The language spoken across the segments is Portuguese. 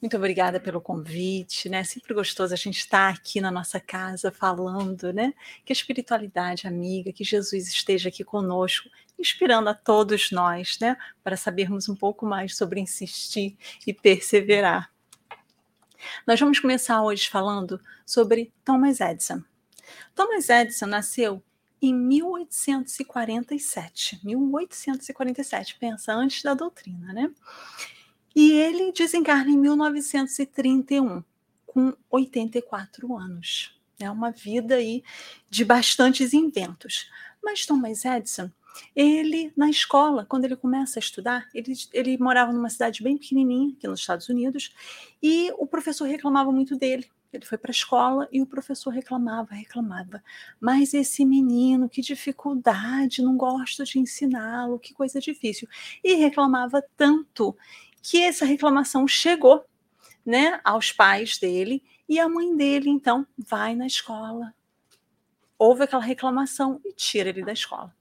Muito obrigada pelo convite, né? Sempre gostoso a gente estar aqui na nossa casa falando, né? Que a espiritualidade amiga, que Jesus esteja aqui conosco, inspirando a todos nós, né? Para sabermos um pouco mais sobre insistir e perseverar. Nós vamos começar hoje falando sobre Thomas Edison. Thomas Edison nasceu em 1847. 1847, pensa, antes da doutrina, né? E ele desencarna em 1931, com 84 anos. É uma vida aí de bastantes inventos. Mas Thomas Edison, ele, na escola, quando ele começa a estudar, ele, ele morava numa cidade bem pequenininha, aqui nos Estados Unidos, e o professor reclamava muito dele. Ele foi para a escola e o professor reclamava, reclamava. Mas esse menino, que dificuldade, não gosto de ensiná-lo, que coisa difícil. E reclamava tanto que essa reclamação chegou né, aos pais dele e a mãe dele, então, vai na escola, ouve aquela reclamação e tira ele da escola.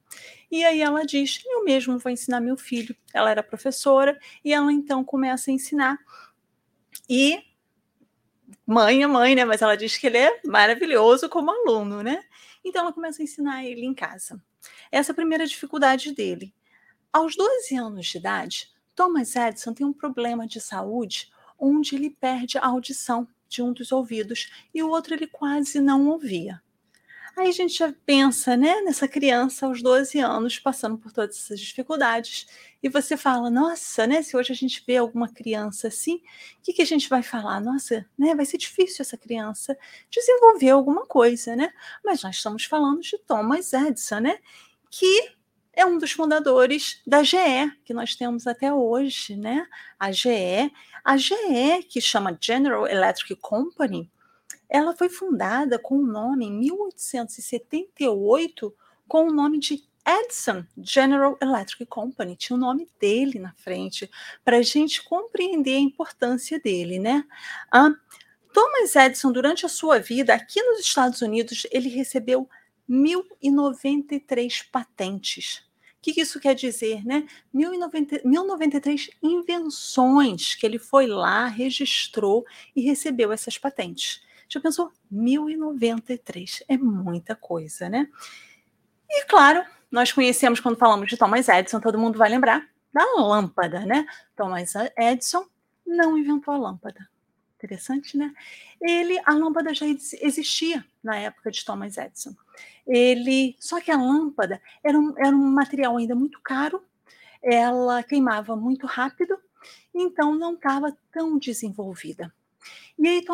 E aí ela diz: Eu mesmo vou ensinar meu filho. Ela era professora e ela então começa a ensinar. E mãe é mãe, né? Mas ela diz que ele é maravilhoso como aluno, né? Então ela começa a ensinar ele em casa. Essa é a primeira dificuldade dele. Aos 12 anos de idade, Thomas Edison tem um problema de saúde onde ele perde a audição de um dos ouvidos e o outro ele quase não ouvia. Aí a gente já pensa, né, nessa criança aos 12 anos passando por todas essas dificuldades e você fala, nossa, né, se hoje a gente vê alguma criança assim, o que, que a gente vai falar? Nossa, né, vai ser difícil essa criança desenvolver alguma coisa, né? Mas nós estamos falando de Thomas Edison, né, que é um dos fundadores da GE, que nós temos até hoje, né? A GE, a GE, que chama General Electric Company, ela foi fundada com o nome em 1878 com o nome de Edison General Electric Company, tinha o nome dele na frente, para a gente compreender a importância dele, né? Ah, Thomas Edison, durante a sua vida aqui nos Estados Unidos, ele recebeu 1.093 patentes. O que, isso quer dizer, né? 1093 invenções que ele foi lá, registrou e recebeu essas patentes. Já pensou? 1093 é muita coisa, né? E claro, nós conhecemos quando falamos de Thomas Edison, todo mundo vai lembrar da lâmpada, né? Thomas Edison não inventou a lâmpada. Interessante, né? Ele, a lâmpada já existia na época de Thomas Edison. Ele, só que a lâmpada era um, era um material ainda muito caro, ela queimava muito rápido, então não estava tão desenvolvida. E aí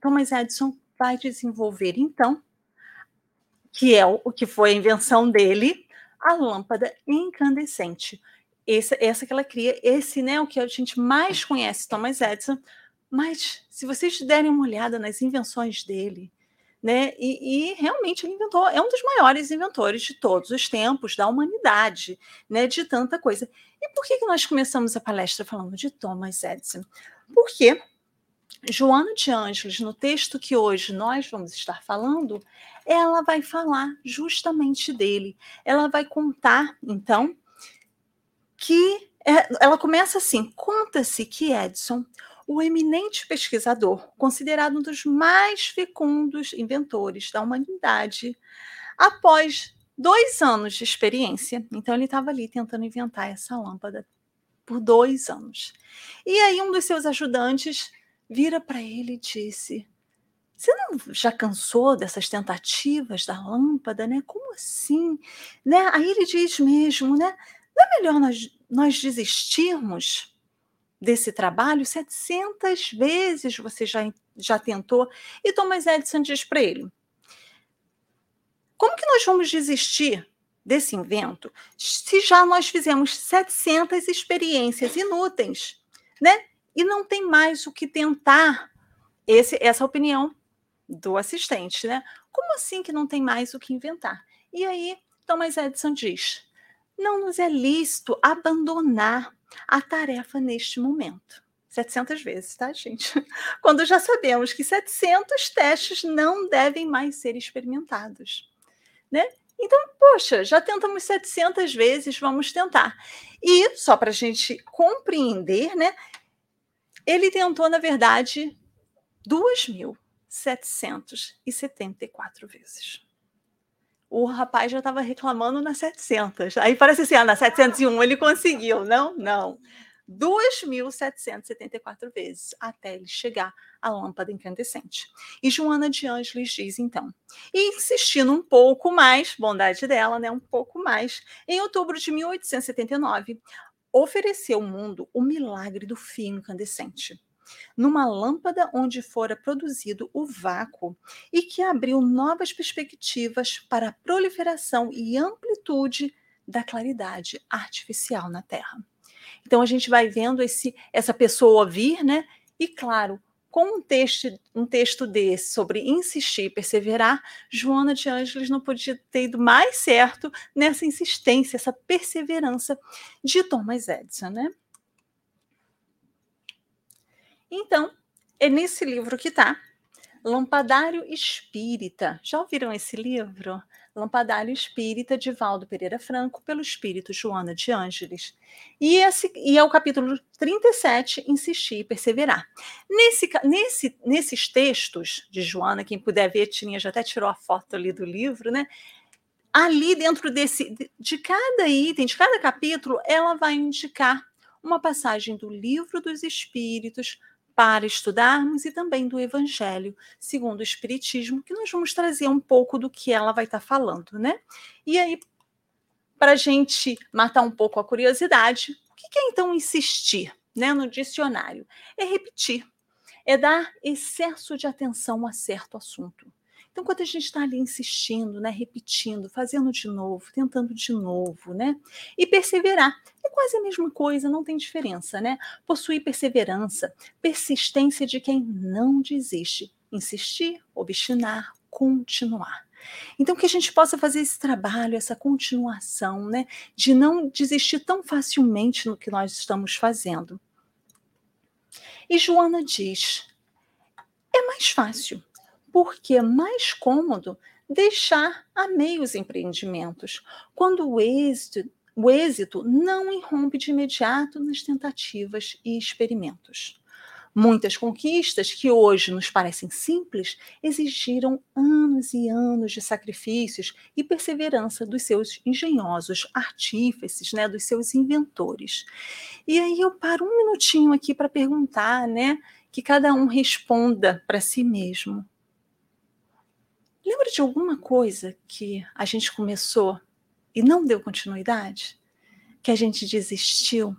Thomas Edison vai desenvolver, então, que é o que foi a invenção dele, a lâmpada incandescente. Essa, essa que ela cria, esse né, o que a gente mais conhece, Thomas Edison, mas se vocês derem uma olhada nas invenções dele, né? E, e, realmente ele inventou, é um dos maiores inventores de todos os tempos da humanidade, né? De tanta coisa. E por que, que nós começamos a palestra falando de Thomas Edison? Porque Joana de Ângeles, no texto que hoje nós vamos estar falando, ela vai falar justamente dele. Ela vai contar, então, que é, ela começa assim: conta-se que Edison o eminente pesquisador, considerado um dos mais fecundos inventores da humanidade, após dois anos de experiência, então ele estava ali tentando inventar essa lâmpada por dois anos. E aí um dos seus ajudantes vira para ele e disse: você não já cansou dessas tentativas da lâmpada, né? Como assim? Né? Aí ele diz mesmo, né? Não é melhor nós, nós desistirmos? Desse trabalho 700 vezes você já, já tentou. E Thomas Edison diz para ele: como que nós vamos desistir desse invento se já nós fizemos 700 experiências inúteis, né? E não tem mais o que tentar. Esse, essa opinião do assistente, né? Como assim que não tem mais o que inventar? E aí, Thomas Edison diz: não nos é lícito abandonar a tarefa neste momento. 700 vezes, tá, gente? Quando já sabemos que 700 testes não devem mais ser experimentados, né? Então, poxa, já tentamos 700 vezes, vamos tentar. E só para a gente compreender, né? Ele tentou, na verdade, 2.774 vezes. O rapaz já estava reclamando nas 700. Aí parece assim, ah, na 701 ele conseguiu. Não, não. 2.774 vezes até ele chegar à lâmpada incandescente. E Joana de Ângeles diz então, e insistindo um pouco mais, bondade dela, né, um pouco mais, em outubro de 1879, ofereceu ao mundo o milagre do fio incandescente numa lâmpada onde fora produzido o vácuo e que abriu novas perspectivas para a proliferação e amplitude da claridade artificial na Terra. Então a gente vai vendo esse, essa pessoa vir, né? E claro, com um texto, um texto desse sobre insistir e perseverar, Joana de Ângeles não podia ter ido mais certo nessa insistência, essa perseverança de Thomas Edison, né? Então, é nesse livro que está Lampadário Espírita. Já ouviram esse livro? Lampadário Espírita de Valdo Pereira Franco, pelo Espírito Joana de Ângeles. E, esse, e é o capítulo 37, Insistir e Perseverar. Nesse, nesse, nesses textos de Joana, quem puder ver, Tininha já até tirou a foto ali do livro, né? Ali dentro desse, de cada item, de cada capítulo, ela vai indicar uma passagem do livro dos Espíritos, para estudarmos e também do Evangelho, segundo o Espiritismo, que nós vamos trazer um pouco do que ela vai estar tá falando, né? E aí, para a gente matar um pouco a curiosidade, o que é então insistir, né? No dicionário, é repetir, é dar excesso de atenção a certo assunto. Então, quando a gente está ali insistindo, né, repetindo, fazendo de novo, tentando de novo, né, e perseverar, é quase a mesma coisa, não tem diferença, né? Possuir perseverança, persistência de quem não desiste, insistir, obstinar, continuar. Então, que a gente possa fazer esse trabalho, essa continuação, né, de não desistir tão facilmente no que nós estamos fazendo. E Joana diz: é mais fácil porque é mais cômodo deixar a meio os empreendimentos, quando o êxito, o êxito não irrompe de imediato nas tentativas e experimentos. Muitas conquistas que hoje nos parecem simples exigiram anos e anos de sacrifícios e perseverança dos seus engenhosos artífices, né, dos seus inventores. E aí eu paro um minutinho aqui para perguntar, né, que cada um responda para si mesmo. Lembra de alguma coisa que a gente começou e não deu continuidade? Que a gente desistiu?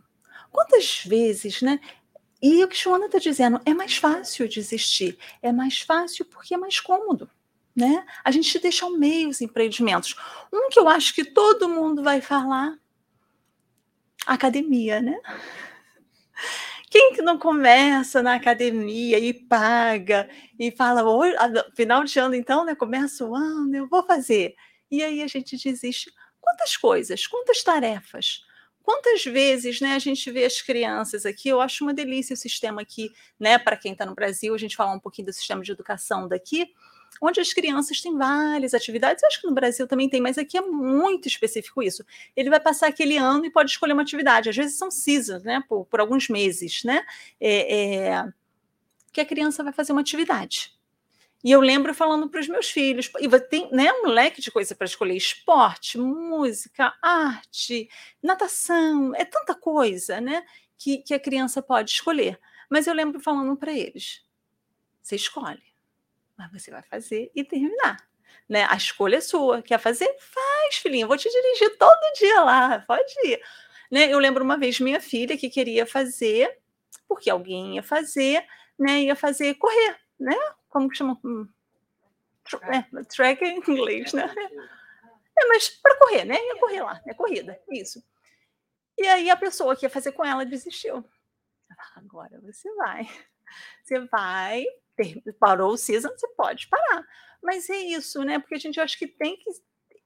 Quantas vezes, né? E o que Joana está dizendo, é mais fácil desistir. É mais fácil porque é mais cômodo. Né? A gente deixa ao meio os empreendimentos. Um que eu acho que todo mundo vai falar, academia, né? Quem que não começa na academia e paga e fala, final de ano então, né? Começa o ano, eu vou fazer. E aí a gente desiste. Quantas coisas, quantas tarefas, quantas vezes, né, a gente vê as crianças aqui, eu acho uma delícia o sistema aqui, né, para quem está no Brasil, a gente falar um pouquinho do sistema de educação daqui, onde as crianças têm várias atividades. Eu acho que no Brasil também tem, mas aqui é muito específico isso. Ele vai passar aquele ano e pode escolher uma atividade. Às vezes são seasons, né? Por, por alguns meses, né? É, é, que a criança vai fazer uma atividade. E eu lembro falando para os meus filhos, e tem né, um leque de coisa para escolher: esporte, música, arte, natação, é tanta coisa, né? Que, que a criança pode escolher. Mas eu lembro falando para eles: você escolhe mas você vai fazer e terminar. Né? A escolha é sua. Quer fazer? Faz, filhinha. Vou te dirigir todo dia lá. Pode ir. Né? Eu lembro uma vez minha filha que queria fazer, porque alguém ia fazer, né? Ia fazer correr, né? Como que chama? É, track em inglês, né? É, mas para correr, né? Ia correr lá, é corrida, isso. E aí a pessoa que ia fazer com ela desistiu. Agora você vai. Você vai parou o season, você pode parar. Mas é isso, né? Porque a gente acha que tem que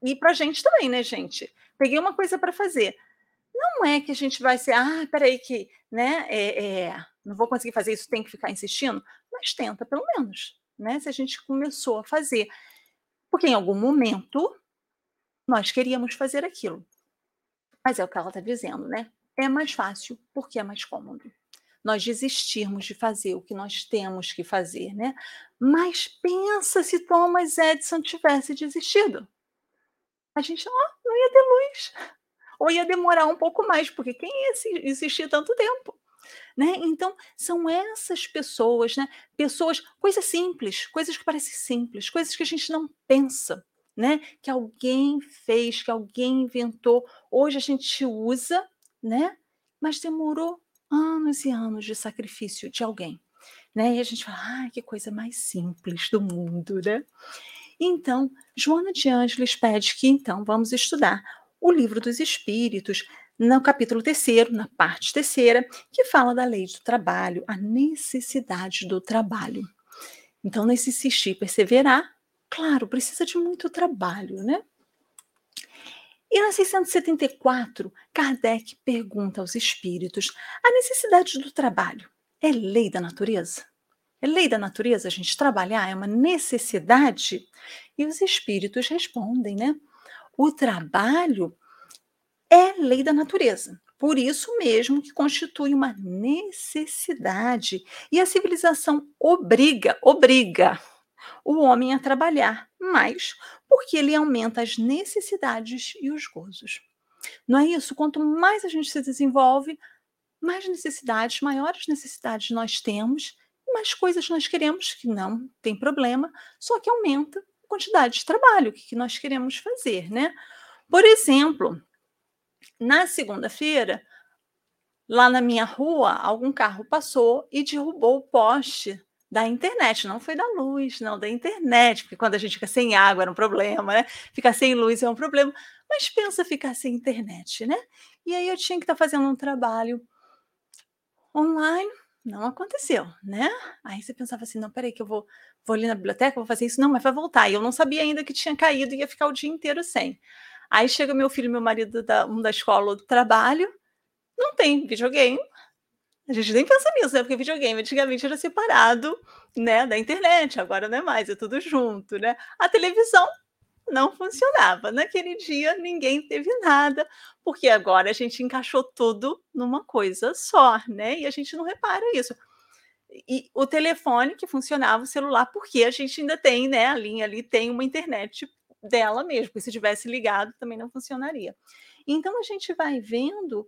ir para a gente também, né, gente? Peguei uma coisa para fazer. Não é que a gente vai ser, ah, peraí, que né, é, é, não vou conseguir fazer isso, tem que ficar insistindo, mas tenta pelo menos, né? Se a gente começou a fazer. Porque em algum momento nós queríamos fazer aquilo. Mas é o que ela está dizendo, né? É mais fácil porque é mais cômodo. Nós desistirmos de fazer o que nós temos que fazer, né? Mas pensa se Thomas Edison tivesse desistido. A gente não ia ter luz. Ou ia demorar um pouco mais, porque quem ia existir tanto tempo? Né? Então, são essas pessoas, né? Pessoas, coisas simples, coisas que parecem simples, coisas que a gente não pensa, né? Que alguém fez, que alguém inventou. Hoje a gente usa, né? Mas demorou anos e anos de sacrifício de alguém, né? E a gente fala, ah, que coisa mais simples do mundo, né? Então, Joana de Ângeles pede que então vamos estudar o livro dos Espíritos, no capítulo terceiro, na parte terceira, que fala da lei do trabalho, a necessidade do trabalho. Então, nesse insistir perseverar, claro, precisa de muito trabalho, né? E na 674, Kardec pergunta aos espíritos: a necessidade do trabalho é lei da natureza? É lei da natureza a gente trabalhar? É uma necessidade? E os espíritos respondem, né? O trabalho é lei da natureza. Por isso mesmo que constitui uma necessidade. E a civilização obriga, obriga o homem a trabalhar mais, porque ele aumenta as necessidades e os gozos. Não é isso? Quanto mais a gente se desenvolve, mais necessidades, maiores necessidades nós temos, mais coisas nós queremos, que não tem problema, só que aumenta a quantidade de trabalho que nós queremos fazer, né? Por exemplo, na segunda-feira, lá na minha rua, algum carro passou e derrubou o poste da internet, não foi da luz, não, da internet, porque quando a gente fica sem água era um problema, né? Ficar sem luz é um problema, mas pensa ficar sem internet, né? E aí eu tinha que estar tá fazendo um trabalho online, não aconteceu, né? Aí você pensava assim, não, peraí que eu vou, vou ali na biblioteca, vou fazer isso, não, mas vai voltar. E eu não sabia ainda que tinha caído e ia ficar o dia inteiro sem. Aí chega meu filho, meu marido, da, um da escola do trabalho, não tem videogame. A gente nem pensa nisso, né? Porque videogame antigamente era separado, né, da internet, agora não é mais, é tudo junto, né? A televisão não funcionava. Naquele dia ninguém teve nada, porque agora a gente encaixou tudo numa coisa só, né? E a gente não repara isso. E o telefone que funcionava, o celular, porque a gente ainda tem, né? A linha ali tem uma internet dela mesmo, porque se tivesse ligado também não funcionaria. Então a gente vai vendo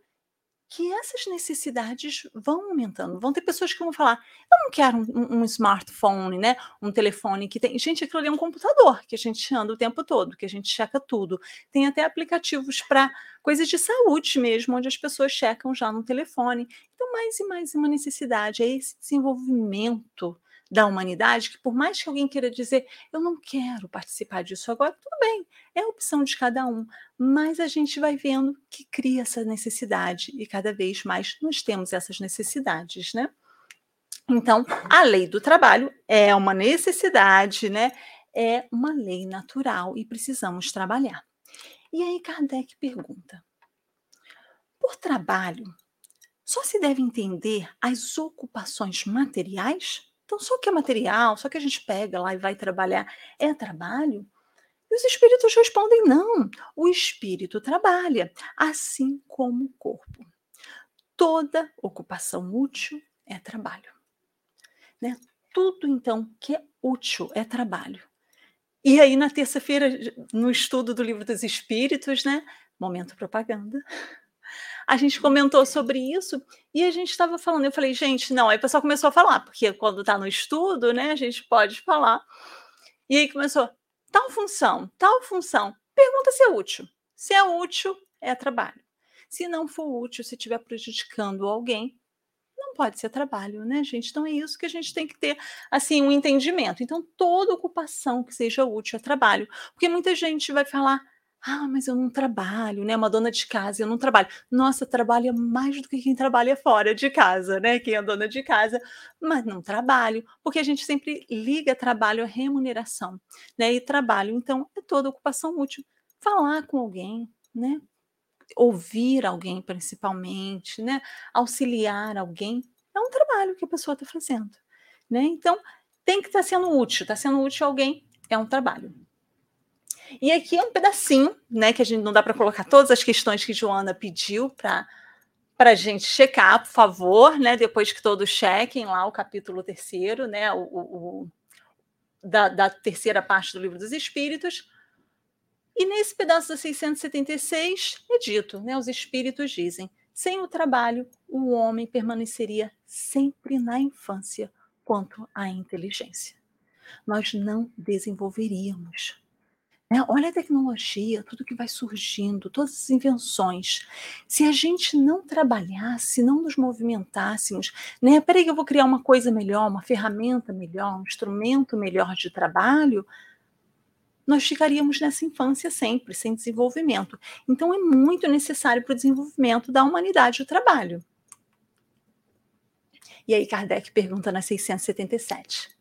que essas necessidades vão aumentando. Vão ter pessoas que vão falar: eu não quero um, um, smartphone, né? Um telefone que tem. Gente, aquilo ali é um computador que a gente anda o tempo todo, que a gente checa tudo. Tem até aplicativos para coisas de saúde mesmo, onde as pessoas checam já no telefone. Então, mais e mais uma necessidade é esse desenvolvimento da humanidade, que por mais que alguém queira dizer, eu não quero participar disso agora, tudo bem, é a opção de cada um, mas a gente vai vendo que cria essa necessidade e cada vez mais nós temos essas necessidades, né? Então, a lei do trabalho é uma necessidade, né? É uma lei natural e precisamos trabalhar. E aí Kardec pergunta: por trabalho, só se deve entender as ocupações materiais? Então, só que é material, só que a gente pega lá e vai trabalhar, é trabalho? E os espíritos respondem: não, o espírito trabalha, assim como o corpo. Toda ocupação útil é trabalho. Né? Tudo, então, que é útil é trabalho. E aí, na terça-feira, no estudo do livro dos Espíritos, né? Momento propaganda a gente comentou sobre isso e a gente estava falando. Eu falei, gente, não. Aí o pessoal começou a falar, porque quando está no estudo, né, a gente pode falar. E aí começou, tal função, tal função. Pergunta se é útil. Se é útil, é trabalho. Se não for útil, se estiver prejudicando alguém, não pode ser trabalho, né, gente? Então é isso que a gente tem que ter, assim, um entendimento. Então, toda ocupação que seja útil é trabalho. Porque muita gente vai falar, ah, mas eu não trabalho, né? Uma dona de casa, eu não trabalho. Nossa, trabalha mais do que quem trabalha fora de casa, né? Quem é dona de casa, mas não trabalho, porque a gente sempre liga trabalho à remuneração, né? E trabalho, então, é toda ocupação útil. Falar com alguém, né? Ouvir alguém, principalmente, né? Auxiliar alguém, é um trabalho que a pessoa está fazendo, né? Então, tem que estar tá sendo útil, está sendo útil a alguém, é um trabalho. E aqui é um pedacinho, né, que a gente não dá para colocar todas as questões que Joana pediu para para a gente checar, por favor, né? Depois que todos chequem lá o capítulo terceiro, né? O, o, o da, da, terceira parte do livro dos Espíritos. E nesse pedaço da 676 é dito, né? Os Espíritos dizem: sem o trabalho, o homem permaneceria sempre na infância quanto à inteligência. Nós não desenvolveríamos né? Olha a tecnologia, tudo que vai surgindo, todas as invenções. Se a gente não trabalhasse, não nos movimentássemos, né? Peraí, que eu vou criar uma coisa melhor, uma ferramenta melhor, um instrumento melhor de trabalho, nós ficaríamos nessa infância sempre, sem desenvolvimento. Então, é muito necessário para o desenvolvimento da humanidade o trabalho. E aí, Kardec pergunta na 677: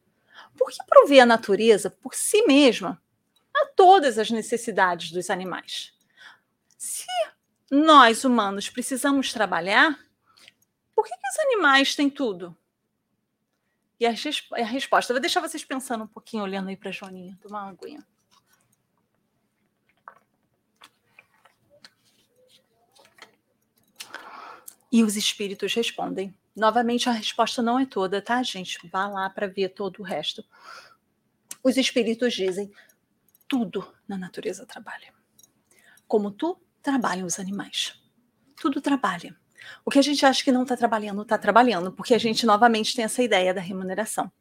por que prover a natureza por si mesma a todas as necessidades dos animais. Se nós, humanos, precisamos trabalhar, por que, que os animais têm tudo? E a, a resposta, vou deixar vocês pensando um pouquinho, olhando aí para a Joaninha, tomar uma aguinha. E os espíritos respondem. Novamente, a resposta não é toda, tá, gente? Vá lá para ver todo o resto. Os espíritos dizem: tudo na natureza trabalha. Como tu, trabalham os animais. Tudo trabalha. O que a gente acha que não está trabalhando, está trabalhando, porque a gente novamente tem essa ideia da remuneração.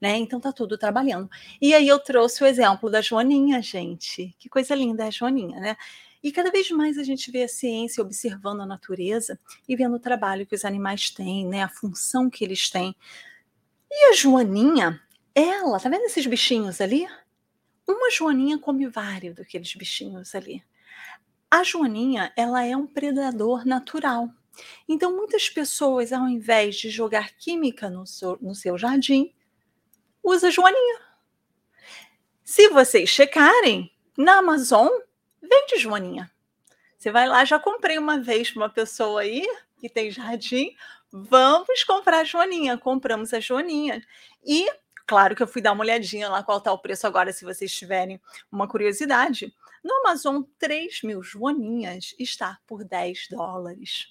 Né? Então tá tudo trabalhando. E aí eu trouxe o exemplo da Joaninha, gente. Que coisa linda é a Joaninha, né? E cada vez mais a gente vê a ciência observando a natureza e vendo o trabalho que os animais têm, né? A função que eles têm. E a Joaninha, ela, tá vendo esses bichinhos ali? Uma joaninha come vários daqueles bichinhos ali. A joaninha, ela é um predador natural. Então, muitas pessoas, ao invés de jogar química no seu, no seu jardim, usa joaninha. Se vocês checarem, na Amazon, vende joaninha. Você vai lá, já comprei uma vez para uma pessoa aí que tem jardim, vamos comprar a joaninha. Compramos a joaninha. E Claro que eu fui dar uma olhadinha lá qual está o preço agora, se vocês tiverem uma curiosidade. No Amazon, 3 mil joaninhas está por 10 dólares.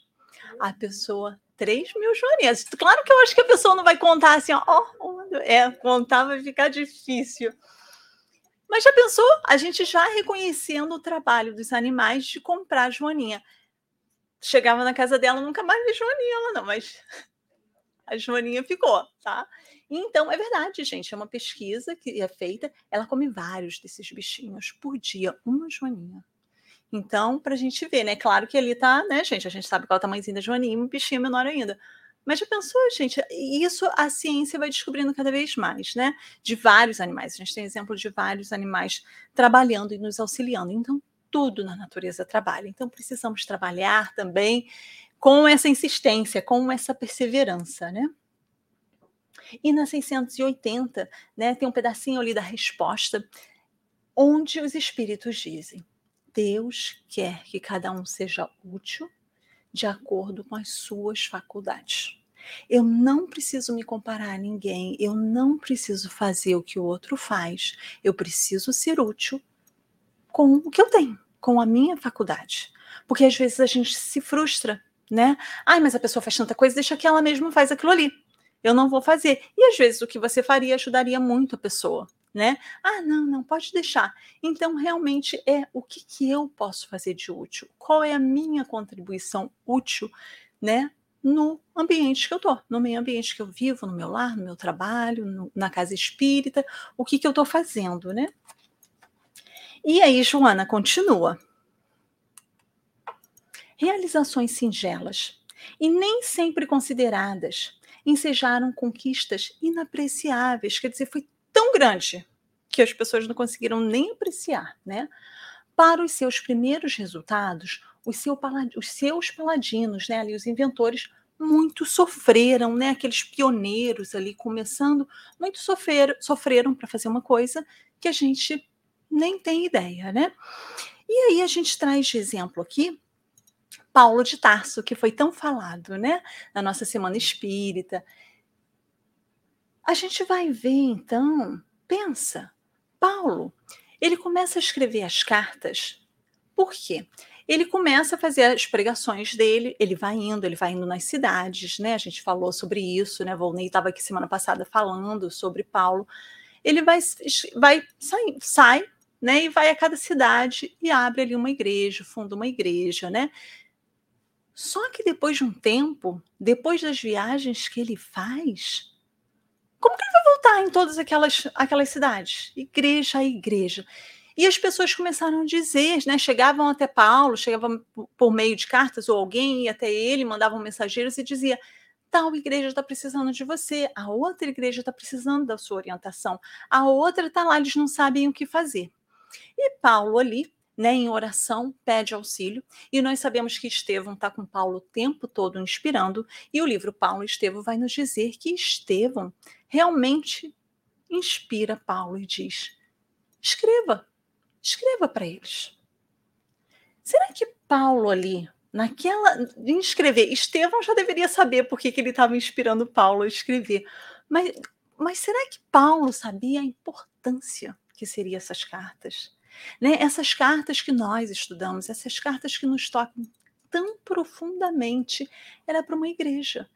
A pessoa, 3 mil joaninhas. Claro que eu acho que a pessoa não vai contar assim, ó, oh, é, contar vai ficar difícil. Mas já pensou? A gente já reconhecendo o trabalho dos animais de comprar joaninha. Chegava na casa dela, nunca mais vi joaninha lá, não, mas a joaninha ficou, tá? Então, é verdade, gente. É uma pesquisa que é feita. Ela come vários desses bichinhos por dia, uma joaninha. Então, para a gente ver, né? Claro que ali tá, né, gente? A gente sabe qual é o tamanhozinho da joaninha, um bichinho menor ainda. Mas já pensou, gente? Isso a ciência vai descobrindo cada vez mais, né? De vários animais. A gente tem exemplo de vários animais trabalhando e nos auxiliando. Então, tudo na natureza trabalha. Então, precisamos trabalhar também com essa insistência, com essa perseverança, né? E na 680, né, tem um pedacinho ali da resposta, onde os espíritos dizem: Deus quer que cada um seja útil de acordo com as suas faculdades. Eu não preciso me comparar a ninguém, eu não preciso fazer o que o outro faz, eu preciso ser útil com o que eu tenho, com a minha faculdade. Porque às vezes a gente se frustra, né? Ai, mas a pessoa faz tanta coisa, deixa que ela mesma faz aquilo ali eu não vou fazer. E às vezes o que você faria ajudaria muito a pessoa, né? Ah, não, não, pode deixar. Então, realmente é o que, que eu posso fazer de útil? Qual é a minha contribuição útil, né? No ambiente que eu tô, no meio ambiente que eu vivo, no meu lar, no meu trabalho, no, na casa espírita, o que, que eu estou fazendo, né? E aí, Joana, continua. Realizações singelas e nem sempre consideradas ensejaram conquistas inapreciáveis, quer dizer, foi tão grande que as pessoas não conseguiram nem apreciar, né? Para os seus primeiros resultados, os, seu os seus paladinos, né, ali os inventores, muito sofreram, né? Aqueles pioneiros ali começando, muito sofreram, sofreram para fazer uma coisa que a gente nem tem ideia, né? E aí a gente traz de exemplo aqui Paulo de Tarso, que foi tão falado, né, na nossa semana espírita. A gente vai ver então, pensa, Paulo, ele começa a escrever as cartas. Por quê? ele começa a fazer as pregações dele, ele vai indo, ele vai indo nas cidades, né? A gente falou sobre isso, né? Volney estava aqui semana passada falando sobre Paulo. Ele vai, vai sai, sai, né? E vai a cada cidade e abre ali uma igreja, funda uma igreja, né? Só que depois de um tempo, depois das viagens que ele faz, como que ele vai voltar em todas aquelas, aquelas cidades? Igreja a igreja. E as pessoas começaram a dizer, né? Chegavam até Paulo, chegavam por meio de cartas, ou alguém ia até ele, mandavam mensageiros e dizia: tal igreja está precisando de você, a outra igreja está precisando da sua orientação, a outra está lá, eles não sabem o que fazer. E Paulo ali, né, em oração, pede auxílio, e nós sabemos que Estevão está com Paulo o tempo todo inspirando, e o livro Paulo e Estevão vai nos dizer que Estevão realmente inspira Paulo e diz: escreva, escreva para eles. Será que Paulo ali, naquela. em escrever, Estevão já deveria saber por que, que ele estava inspirando Paulo a escrever, mas, mas será que Paulo sabia a importância que seriam essas cartas? Né? Essas cartas que nós estudamos, essas cartas que nos tocam tão profundamente, era para uma igreja.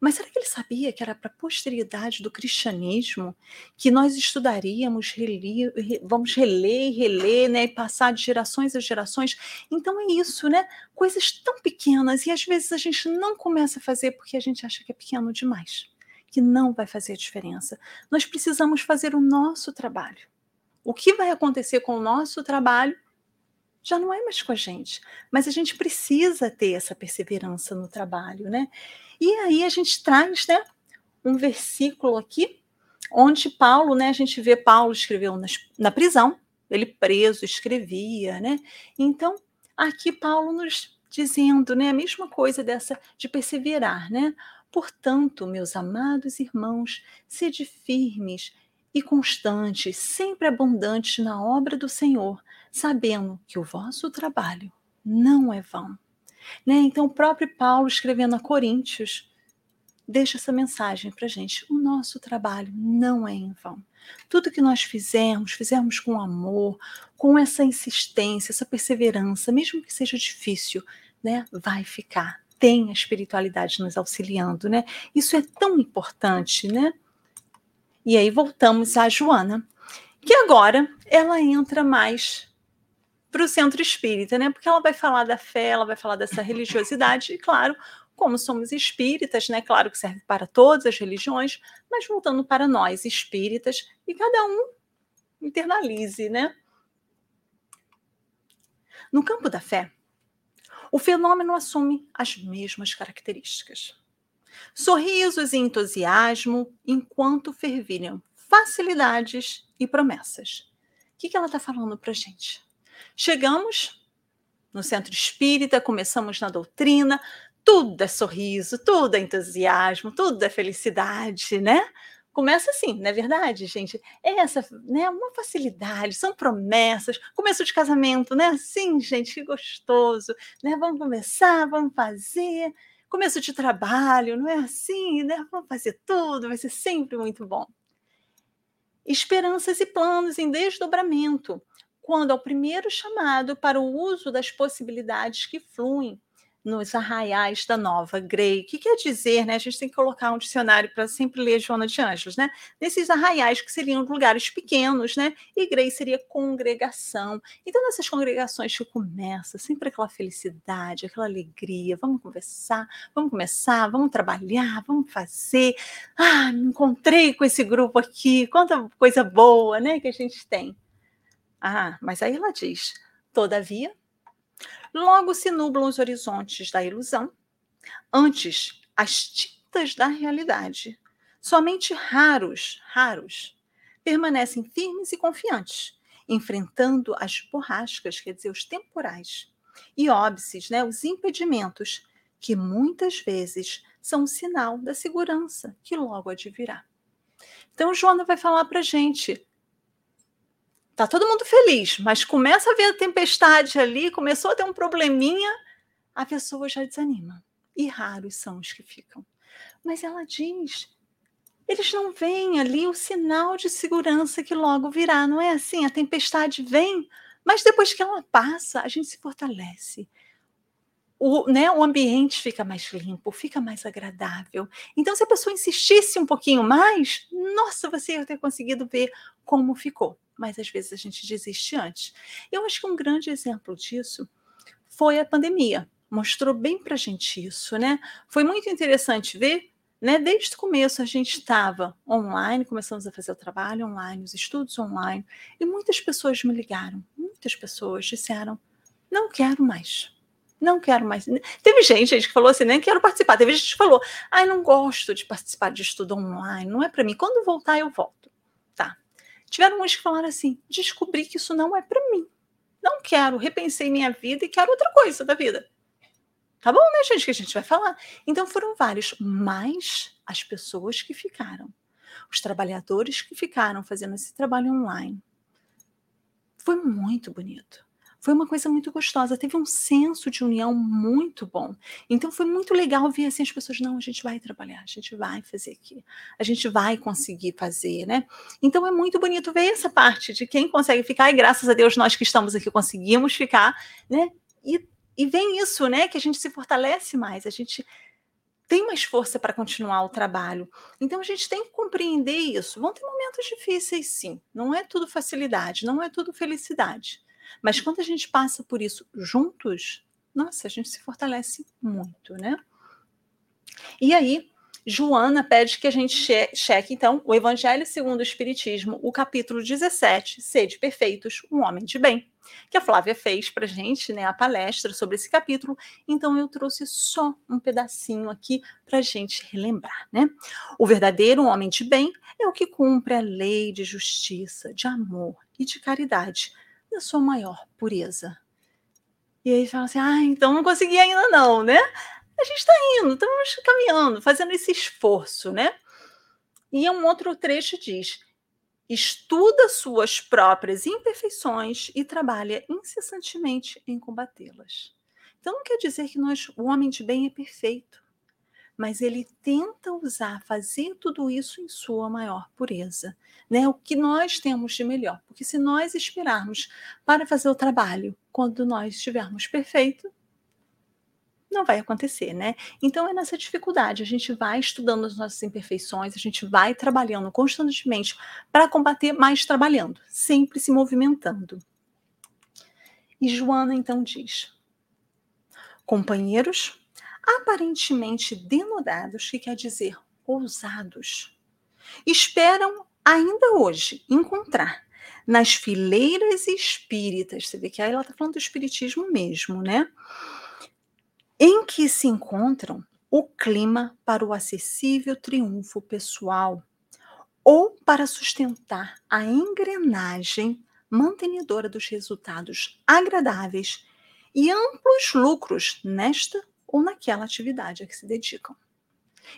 Mas será que ele sabia que era para a posteridade do cristianismo que nós estudaríamos, relia, vamos reler e reler, né, e passar de gerações a gerações? Então é isso, né? Coisas tão pequenas e às vezes a gente não começa a fazer porque a gente acha que é pequeno demais, que não vai fazer diferença. Nós precisamos fazer o nosso trabalho. O que vai acontecer com o nosso trabalho já não é mais com a gente, mas a gente precisa ter essa perseverança no trabalho, né? E aí a gente traz, né, um versículo aqui, onde Paulo, né, a gente vê Paulo escreveu nas, na prisão, ele preso, escrevia, né? Então, aqui Paulo nos dizendo, né, a mesma coisa dessa de perseverar, né? Portanto, meus amados irmãos, sede firmes e constantes, sempre abundantes na obra do Senhor, sabendo que o vosso trabalho não é vão. Né? Então, o próprio Paulo, escrevendo a Coríntios, deixa essa mensagem para gente: o nosso trabalho não é em vão. Tudo que nós fizermos, fizermos com amor, com essa insistência, essa perseverança, mesmo que seja difícil, né, vai ficar. Tem a espiritualidade nos auxiliando, né? Isso é tão importante, né? E aí voltamos a Joana, que agora ela entra mais para o centro espírita, né? Porque ela vai falar da fé, ela vai falar dessa religiosidade, e claro, como somos espíritas, né? Claro que serve para todas as religiões, mas voltando para nós espíritas, e cada um internalize, né? No campo da fé, o fenômeno assume as mesmas características. Sorrisos e entusiasmo enquanto fervilham facilidades e promessas. O que, que ela está falando para gente? Chegamos no centro espírita, começamos na doutrina, tudo é sorriso, tudo é entusiasmo, tudo é felicidade, né? Começa assim, não é verdade, gente? É essa, né, uma facilidade, são promessas, começo de casamento, né? Sim, gente, que gostoso, né? Vamos começar, vamos fazer. Começo de trabalho, não é assim, né? Vamos fazer tudo, vai ser sempre muito bom. Esperanças e planos em desdobramento quando ao primeiro chamado para o uso das possibilidades que fluem nos arraiais da nova Grey. O que quer dizer, né? A gente tem que colocar um dicionário para sempre ler Joana de Ângelos, né? Nesses arraiais que seriam lugares pequenos, né? E Grey seria congregação. Então, nessas congregações que começa sempre aquela felicidade, aquela alegria, vamos conversar, vamos começar, vamos trabalhar, vamos fazer. Ah, me encontrei com esse grupo aqui, quanta coisa boa, né, que a gente tem. Ah, mas aí ela diz: todavia, logo se nublam os horizontes da ilusão, antes as tintas da realidade. Somente raros, raros, permanecem firmes e confiantes, enfrentando as borrascas, quer dizer, os temporais, e óbices, né, os impedimentos, que muitas vezes são um sinal da segurança que logo advirá. Então, Joana vai falar para gente Tá todo mundo feliz, mas começa a ver a tempestade ali, começou a ter um probleminha, a pessoa já desanima. E raros são os que ficam. Mas ela diz: eles não veem ali o sinal de segurança que logo virá, não é assim? A tempestade vem, Mas depois que ela passa, a gente se fortalece. O, né, o ambiente fica mais limpo, fica mais agradável. Então, se a pessoa insistisse um pouquinho mais, nossa, você ia ter conseguido ver como ficou. Mas às vezes a gente desiste antes. Eu acho que um grande exemplo disso foi a pandemia. Mostrou bem para a gente isso, né? Foi muito interessante ver né? Desde o começo a gente estava online, começamos a fazer o trabalho online, os estudos online, e muitas pessoas me ligaram, muitas pessoas disseram: não quero mais. Não quero mais. Teve gente, gente que falou assim, nem quero participar. Teve gente que falou, ai, não gosto de participar de estudo online, não é para mim. Quando voltar, eu volto. Tiveram uns que falaram assim, descobri que isso não é para mim. Não quero, repensei minha vida e quero outra coisa da vida. Tá bom, né, gente, que a gente vai falar. Então foram vários, mas as pessoas que ficaram, os trabalhadores que ficaram fazendo esse trabalho online. Foi muito bonito. Foi uma coisa muito gostosa, teve um senso de união muito bom. Então foi muito legal ver assim as pessoas, não, a gente vai trabalhar, a gente vai fazer aqui, a gente vai conseguir fazer, né? Então é muito bonito ver essa parte de quem consegue ficar, e graças a Deus nós que estamos aqui conseguimos ficar, né? E e vem isso, né? Que a gente se fortalece mais, a gente tem mais força para continuar o trabalho. Então a gente tem que compreender isso. Vão ter momentos difíceis, sim. Não é tudo facilidade, não é tudo felicidade. Mas quando a gente passa por isso juntos, nossa, a gente se fortalece muito, né? E aí, Joana pede que a gente che cheque, então, o Evangelho segundo o Espiritismo, o capítulo 17, Sede Perfeitos, um Homem de Bem que a Flávia fez para gente, né, a palestra sobre esse capítulo. Então eu trouxe só um pedacinho aqui para gente relembrar, né? O verdadeiro homem de bem é o que cumpre a lei de justiça, de amor e de caridade na sua maior pureza. E aí fala assim, ah, então não consegui ainda não, né? A gente está indo, estamos caminhando, fazendo esse esforço, né? E um outro trecho diz: estuda suas próprias imperfeições e trabalha incessantemente em combatê-las. Então não quer dizer que nós, o homem de bem é perfeito, mas ele tenta usar, fazer tudo isso em sua maior pureza, né? O que nós temos de melhor, porque se nós esperarmos para fazer o trabalho quando nós estivermos perfeito, não vai acontecer, né? Então é nessa dificuldade, a gente vai estudando as nossas imperfeições, a gente vai trabalhando constantemente para combater, mais trabalhando, sempre se movimentando. E Joana então diz: companheiros aparentemente denodados, que quer dizer ousados, esperam ainda hoje encontrar nas fileiras espíritas, você vê que aí ela está falando do espiritismo mesmo, né? em que se encontram o clima para o acessível triunfo pessoal ou para sustentar a engrenagem mantenedora dos resultados agradáveis e amplos lucros nesta ou naquela atividade a que se dedicam.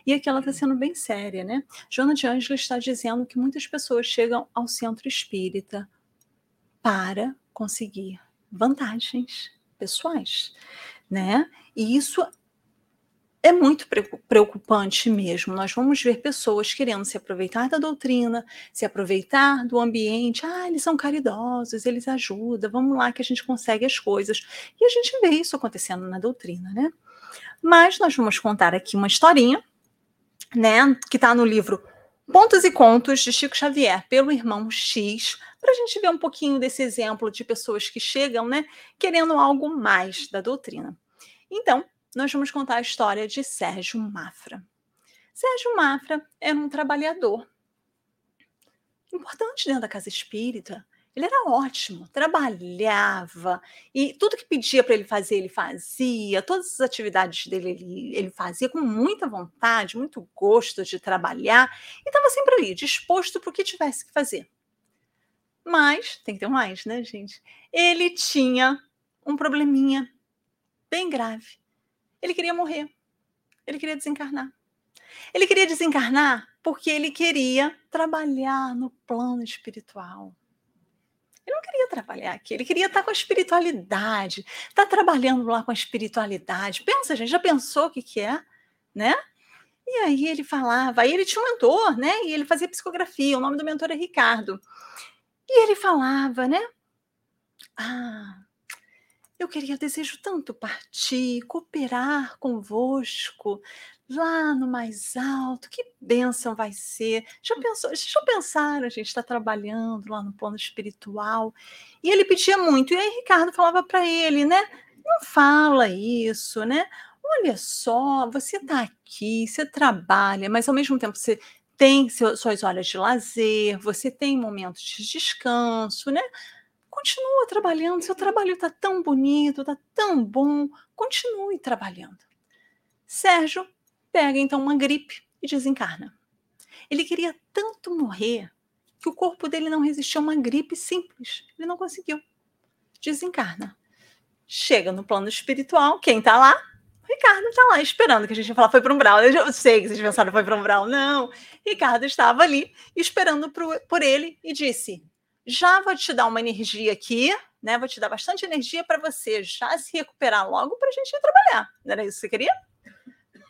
E aqui ela está sendo bem séria, né? Joana de Ângela está dizendo que muitas pessoas chegam ao centro espírita para conseguir vantagens pessoais né? E isso é muito preocupante mesmo. Nós vamos ver pessoas querendo se aproveitar da doutrina, se aproveitar do ambiente. Ah, eles são caridosos, eles ajudam, vamos lá que a gente consegue as coisas. E a gente vê isso acontecendo na doutrina, né? Mas nós vamos contar aqui uma historinha, né, que está no livro Pontos e Contos de Chico Xavier, pelo irmão X, para a gente ver um pouquinho desse exemplo de pessoas que chegam, né, querendo algo mais da doutrina. Então, nós vamos contar a história de Sérgio Mafra. Sérgio Mafra era um trabalhador importante dentro da casa espírita. Ele era ótimo, trabalhava e tudo que pedia para ele fazer, ele fazia, todas as atividades dele ele, ele fazia com muita vontade, muito gosto de trabalhar e estava sempre ali, disposto para o que tivesse que fazer. Mas, tem que ter mais, né, gente? Ele tinha um probleminha bem grave. Ele queria morrer. Ele queria desencarnar. Ele queria desencarnar porque ele queria trabalhar no plano espiritual. Ele não queria trabalhar aqui, ele queria estar com a espiritualidade, estar trabalhando lá com a espiritualidade. Pensa, gente, já pensou o que, que é, né? E aí ele falava, aí ele tinha um mentor, né? E ele fazia psicografia, o nome do mentor é Ricardo. E ele falava, né? Ah, eu queria, eu desejo tanto partir, cooperar convosco, lá no mais alto, que bênção vai ser. Já pensou, já pensaram, a gente está trabalhando lá no plano espiritual, e ele pedia muito, e aí Ricardo falava para ele, né? Não fala isso, né? Olha só, você está aqui, você trabalha, mas ao mesmo tempo você tem seu, suas horas de lazer, você tem momentos de descanso, né? Continua trabalhando, seu trabalho está tão bonito, está tão bom, continue trabalhando. Sérgio pega então uma gripe e desencarna. Ele queria tanto morrer que o corpo dele não resistiu a uma gripe simples. Ele não conseguiu. Desencarna. Chega no plano espiritual, quem está lá? Ricardo está lá esperando, que a gente ia falar foi para um Brown. Eu sei que vocês pensaram foi para um Brown. Não. Ricardo estava ali esperando por ele e disse: já vou te dar uma energia aqui, né? Vou te dar bastante energia para você já se recuperar logo para a gente ir trabalhar. Não era isso que você queria?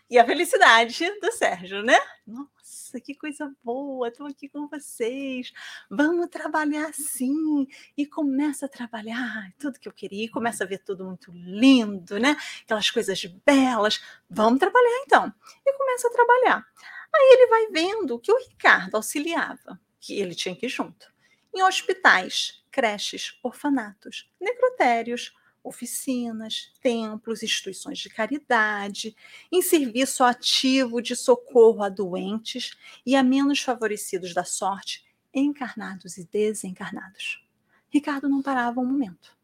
E a felicidade do Sérgio, né? Nossa, que coisa boa, estou aqui com vocês. Vamos trabalhar sim. E começa a trabalhar tudo que eu queria, começa a ver tudo muito lindo, né? Aquelas coisas belas. Vamos trabalhar então. E começa a trabalhar. Aí ele vai vendo que o Ricardo auxiliava, que ele tinha que ir junto em hospitais, creches, orfanatos, necrotérios, oficinas, templos, instituições de caridade, em serviço ativo de socorro a doentes e a menos favorecidos da sorte, encarnados e desencarnados. Ricardo não parava um momento.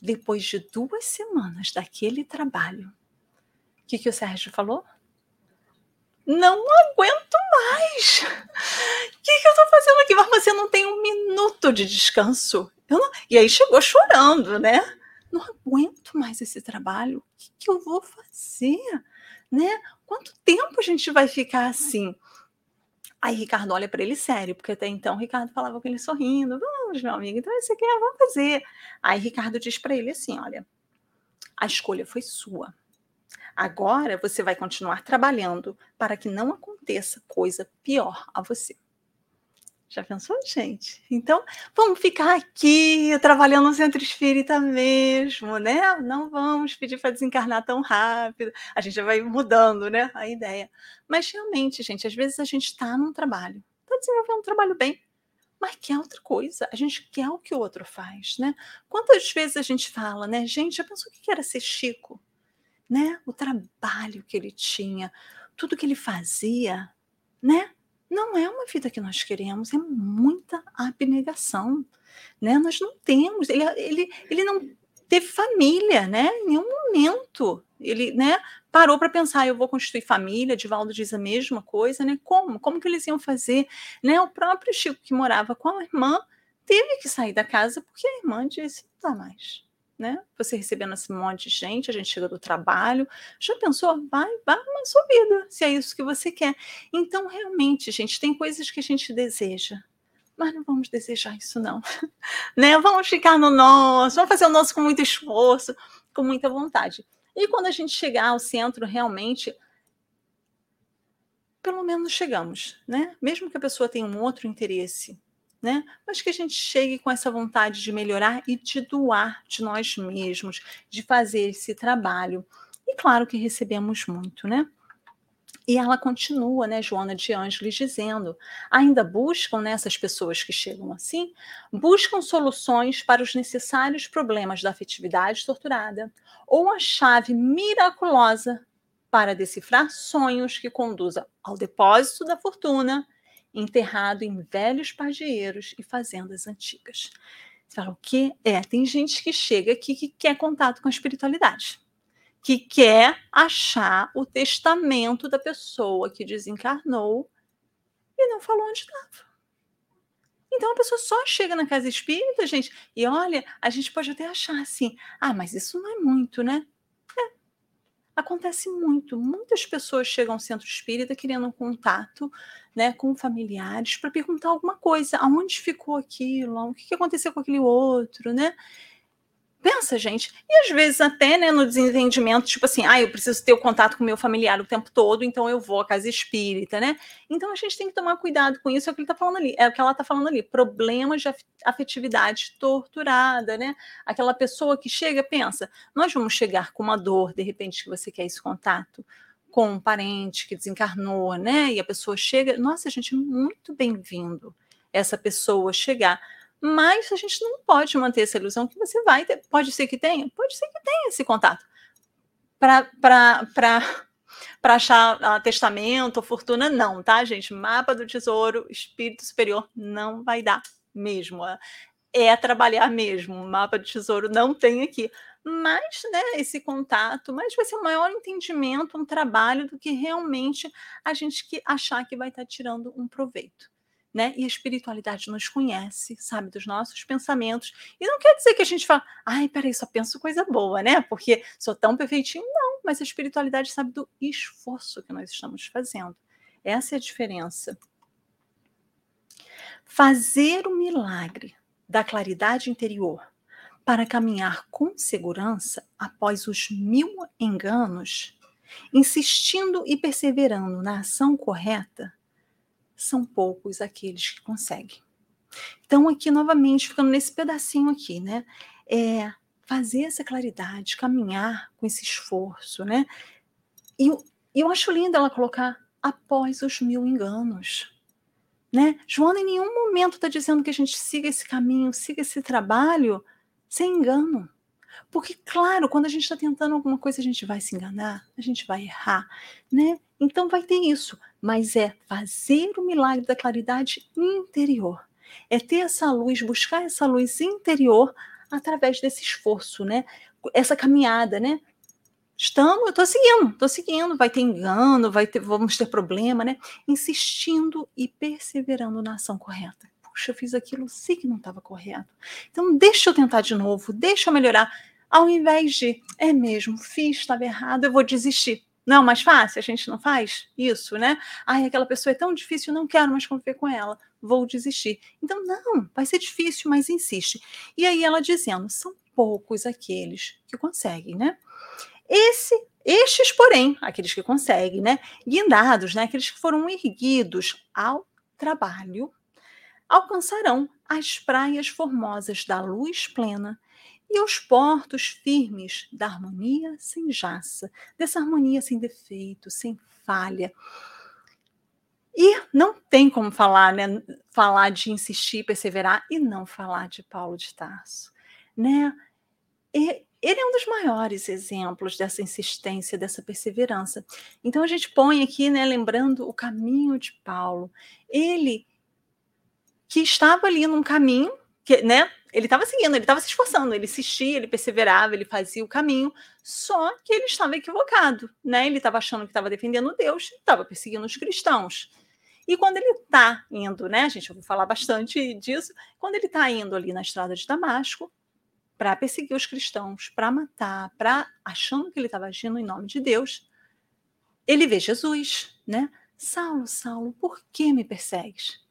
Depois de duas semanas daquele trabalho, o que, que o Sérgio falou? Não aguento mais! O que, que eu estou fazendo aqui? Mas você não tem um minuto de descanso. Não... E aí chegou chorando, né? Não aguento mais esse trabalho. O que, que eu vou fazer? Né? Quanto tempo a gente vai ficar assim? Aí Ricardo olha para ele sério, porque até então Ricardo falava com ele sorrindo: Vamos, meu amigo, então você quer, vamos fazer. Aí Ricardo diz para ele assim: Olha, a escolha foi sua. Agora você vai continuar trabalhando para que não aconteça coisa pior a você. Já pensou, gente? Então, vamos ficar aqui trabalhando no centro espírita mesmo, né? Não vamos pedir para desencarnar tão rápido. A gente já vai mudando, né? A ideia. Mas realmente, gente, às vezes a gente está num trabalho, está desenvolvendo um trabalho bem, mas quer outra coisa. A gente quer o que o outro faz, né? Quantas vezes a gente fala, né? Gente, já pensou o que era ser Chico? Né? O trabalho que ele tinha, tudo que ele fazia, né? Não é uma vida que nós queremos, é muita abnegação, né? Nós não temos, ele, ele, ele não teve família, né? Em nenhum momento ele, né? Parou para pensar, eu vou constituir família. Divaldo diz a mesma coisa, né? Como? Como que eles iam fazer, né? O próprio Chico que morava com a irmã teve que sair da casa porque a irmã disse, não dá mais né? Você recebendo esse monte de gente, a gente chega do trabalho, já pensou? Vai, vai uma subida, se é isso que você quer. Então, realmente, gente, tem coisas que a gente deseja, mas não vamos desejar isso, não. né? Vamos ficar no nosso, vamos fazer o nosso com muito esforço, com muita vontade. E quando a gente chegar ao centro, realmente, pelo menos chegamos, né? Mesmo que a pessoa tenha um outro interesse né? Mas que a gente chegue com essa vontade de melhorar e de doar de nós mesmos, de fazer esse trabalho. E claro que recebemos muito, né? E ela continua, né, Joana de Ângeles, dizendo: ainda buscam né, pessoas que chegam assim, buscam soluções para os necessários problemas da afetividade torturada, ou a chave miraculosa para decifrar sonhos que conduza ao depósito da fortuna enterrado em velhos pardeiros e fazendas antigas. Você fala, o que é? Tem gente que chega aqui que quer contato com a espiritualidade, que quer achar o testamento da pessoa que desencarnou e não falou onde estava. Então a pessoa só chega na casa espírita, gente, e olha, a gente pode até achar assim, ah, mas isso não é muito, né? Acontece muito. Muitas pessoas chegam ao centro espírita querendo um contato né, com familiares para perguntar alguma coisa. Aonde ficou aquilo? O que aconteceu com aquele outro, né? Pensa, gente. E às vezes até, né, no desentendimento, tipo assim, ah, eu preciso ter o contato com meu familiar o tempo todo, então eu vou à casa espírita, né? Então a gente tem que tomar cuidado com isso, é o que ele tá falando ali, é o que ela tá falando ali, problemas de afetividade torturada, né? Aquela pessoa que chega, pensa, nós vamos chegar com uma dor, de repente, que você quer esse contato com um parente que desencarnou, né? E a pessoa chega, nossa, gente, muito bem-vindo essa pessoa chegar mas a gente não pode manter essa ilusão que você vai ter. Pode ser que tenha, pode ser que tenha esse contato. Para achar uh, testamento, fortuna, não, tá, gente? Mapa do tesouro, espírito superior, não vai dar mesmo. É trabalhar mesmo. Mapa do tesouro não tem aqui. Mas, né, esse contato, mas vai ser um maior entendimento, um trabalho do que realmente a gente que achar que vai estar tirando um proveito né? E a espiritualidade nos conhece, sabe, dos nossos pensamentos. E não quer dizer que a gente fala, ai, peraí, só penso coisa boa, né? Porque sou tão perfeitinho. Não, mas a espiritualidade sabe do esforço que nós estamos fazendo. Essa é a diferença. Fazer o milagre da claridade interior para caminhar com segurança após os mil enganos, insistindo e perseverando na ação correta, são poucos aqueles que conseguem. Então, aqui novamente, ficando nesse pedacinho aqui, né? É fazer essa claridade, caminhar com esse esforço, né? E eu acho lindo ela colocar após os mil enganos. Né? Joana em nenhum momento está dizendo que a gente siga esse caminho, siga esse trabalho sem engano. Porque, claro, quando a gente está tentando alguma coisa, a gente vai se enganar, a gente vai errar, né? Então vai ter isso, mas é fazer o milagre da claridade interior. É ter essa luz, buscar essa luz interior através desse esforço, né? Essa caminhada, né? Estamos, eu estou seguindo, estou seguindo, vai ter engano, vai ter, vamos ter problema, né? Insistindo e perseverando na ação correta. Puxa, eu fiz aquilo, sei que não estava correto. Então, deixa eu tentar de novo, deixa eu melhorar. Ao invés de, é mesmo, fiz, estava errado, eu vou desistir. Não, mais fácil, a gente não faz isso, né? Ai, aquela pessoa é tão difícil, não quero mais conviver com ela, vou desistir. Então, não, vai ser difícil, mas insiste. E aí ela dizendo, são poucos aqueles que conseguem, né? Esse, estes, porém, aqueles que conseguem, né? Guindados, né? Aqueles que foram erguidos ao trabalho, alcançarão as praias formosas da luz plena e os portos firmes da harmonia sem jaça, dessa harmonia sem defeito, sem falha. E não tem como falar, né, falar de insistir, perseverar e não falar de Paulo de Tarso, né? E ele é um dos maiores exemplos dessa insistência, dessa perseverança. Então a gente põe aqui, né, lembrando o caminho de Paulo. Ele que estava ali num caminho que, né, ele estava seguindo, ele estava se esforçando, ele insistia, ele perseverava, ele fazia o caminho, só que ele estava equivocado, né? Ele estava achando que estava defendendo Deus, estava perseguindo os cristãos. E quando ele está indo, né, gente, eu vou falar bastante disso, quando ele está indo ali na estrada de Damasco para perseguir os cristãos, para matar, para achando que ele estava agindo em nome de Deus, ele vê Jesus, né? Saulo, Saulo, por que me persegues?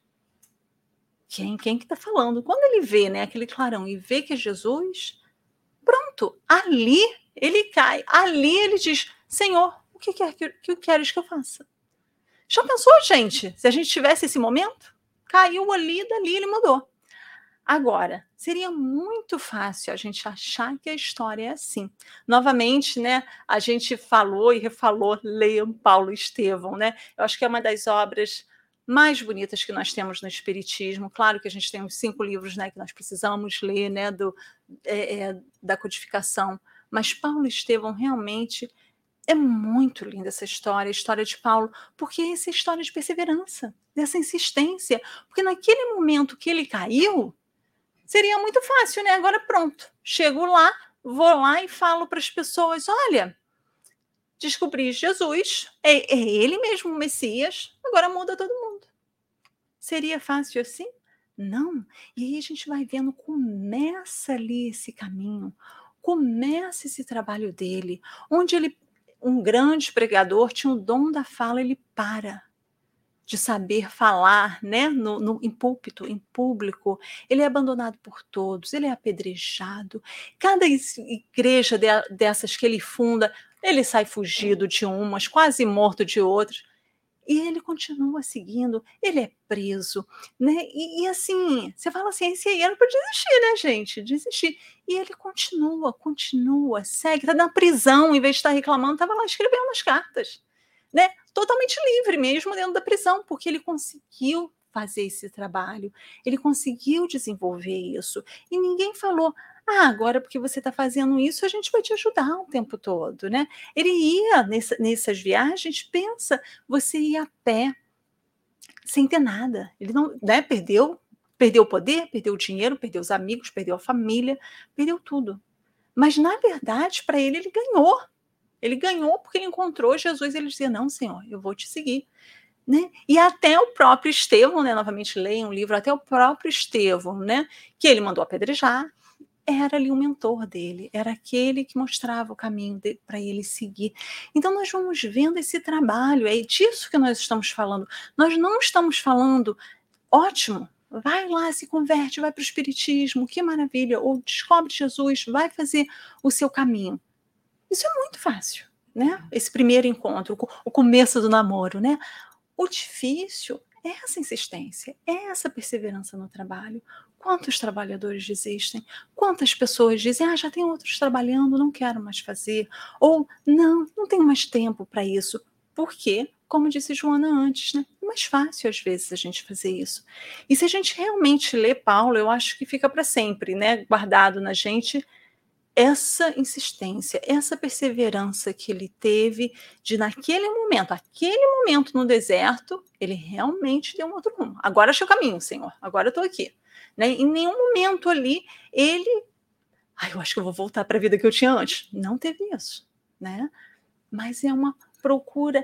Quem, quem que está falando? Quando ele vê né, aquele clarão e vê que é Jesus, pronto, ali ele cai, ali ele diz: Senhor, o que, quer, que, que queres que eu faça? Já pensou, gente, se a gente tivesse esse momento? Caiu ali, dali ele mudou. Agora, seria muito fácil a gente achar que a história é assim. Novamente, né, a gente falou e refalou, leiam Paulo Estevão, né? Eu acho que é uma das obras mais bonitas que nós temos no Espiritismo. Claro que a gente tem os cinco livros né, que nós precisamos ler né, do, é, é, da codificação, mas Paulo Estevão realmente é muito linda essa história, a história de Paulo, porque essa é a história de perseverança, dessa insistência. Porque naquele momento que ele caiu, seria muito fácil, né? Agora pronto, chego lá, vou lá e falo para as pessoas: olha, descobri Jesus, é, é ele mesmo o Messias, agora muda todo mundo. Seria fácil assim? Não. E aí a gente vai vendo, começa ali esse caminho, começa esse trabalho dele, onde ele, um grande pregador, tinha o dom da fala, ele para. de saber falar, né, no, no, em púlpito, em público. Ele é abandonado por todos, ele é apedrejado. Cada igreja de, dessas que ele funda, ele sai fugido de umas, quase morto de outras. E ele continua seguindo, ele é preso, né? E, e assim, você fala assim, esse aí era para desistir, né, gente? Desistir. E ele continua, continua, segue, tá na prisão, em vez de estar reclamando, estava lá escrevendo as cartas, né? Totalmente livre mesmo dentro da prisão, porque ele conseguiu fazer esse trabalho, ele conseguiu desenvolver isso. E ninguém falou, ah, agora porque você está fazendo isso, a gente vai te ajudar o tempo todo, né? Ele ia nessa, nessas viagens, pensa, você ia a pé, sem ter nada. Ele não, né, perdeu, perdeu o poder, perdeu o dinheiro, perdeu os amigos, perdeu a família, perdeu tudo. Mas na verdade, para ele ele ganhou. Ele ganhou porque ele encontrou Jesus, ele dizia: "Não, Senhor, eu vou te seguir". Né? E até o próprio Estevão, né, novamente leia um livro, até o próprio Estevão, né, que ele mandou apedrejar, era ali o mentor dele, era aquele que mostrava o caminho para ele seguir. Então nós vamos vendo esse trabalho, é disso que nós estamos falando. Nós não estamos falando, ótimo, vai lá, se converte, vai para o Espiritismo, que maravilha, ou descobre Jesus, vai fazer o seu caminho. Isso é muito fácil, né? Esse primeiro encontro, o começo do namoro, né? O difícil é essa insistência, é essa perseverança no trabalho. Quantos trabalhadores desistem? Quantas pessoas dizem, ah, já tem outros trabalhando, não quero mais fazer. Ou, não, não tenho mais tempo para isso. Por quê? Como disse Joana antes, né? É mais fácil às vezes a gente fazer isso. E se a gente realmente lê Paulo, eu acho que fica para sempre, né? Guardado na gente essa insistência, essa perseverança que ele teve de naquele momento, aquele momento no deserto, ele realmente deu um outro rumo. Agora achei o caminho, Senhor. Agora eu estou aqui. Né? Em nenhum momento ali ele, ah, eu acho que eu vou voltar para a vida que eu tinha antes. Não teve isso, né? Mas é uma procura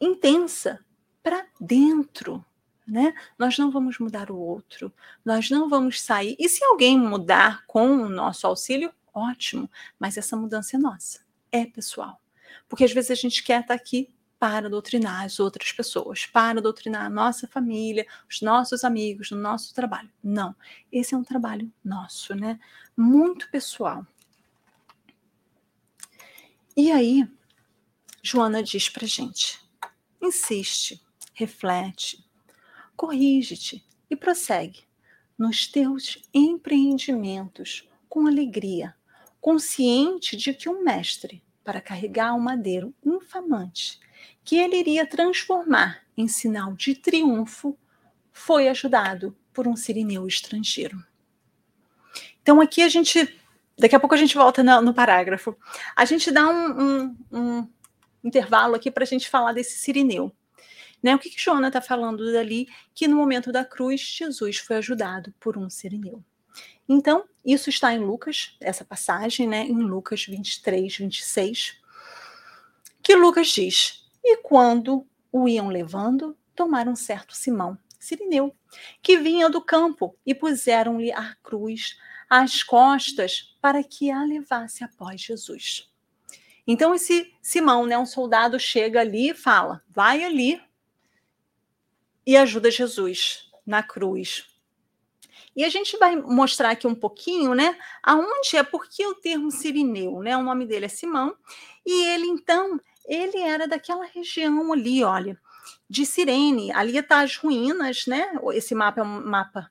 intensa para dentro, né? Nós não vamos mudar o outro, nós não vamos sair. E se alguém mudar com o nosso auxílio, ótimo, mas essa mudança é nossa, é pessoal. Porque às vezes a gente quer estar aqui para doutrinar as outras pessoas, para doutrinar a nossa família, os nossos amigos, o nosso trabalho. Não, esse é um trabalho nosso, né? Muito pessoal. E aí, Joana diz para gente: insiste, reflete, corrige-te e prossegue nos teus empreendimentos com alegria, consciente de que um mestre, para carregar um madeiro infamante, que ele iria transformar em sinal de triunfo, foi ajudado por um sirineu estrangeiro. Então, aqui a gente. Daqui a pouco a gente volta no, no parágrafo. A gente dá um, um, um intervalo aqui para a gente falar desse sirineu. Né? O que, que Joana está falando dali? Que no momento da cruz, Jesus foi ajudado por um sirineu. Então, isso está em Lucas, essa passagem, né? em Lucas 23, 26, que Lucas diz: e quando o iam levando, tomaram certo Simão, Sirineu, que vinha do campo, e puseram-lhe a cruz às costas para que a levasse após Jesus. Então, esse Simão, né, um soldado, chega ali e fala: vai ali e ajuda Jesus na cruz. E a gente vai mostrar aqui um pouquinho, né, aonde é, porque o termo Sirineu, né, o nome dele é Simão, e ele então ele era daquela região ali, olha, de Cirene. Ali está as ruínas, né? Esse mapa é um mapa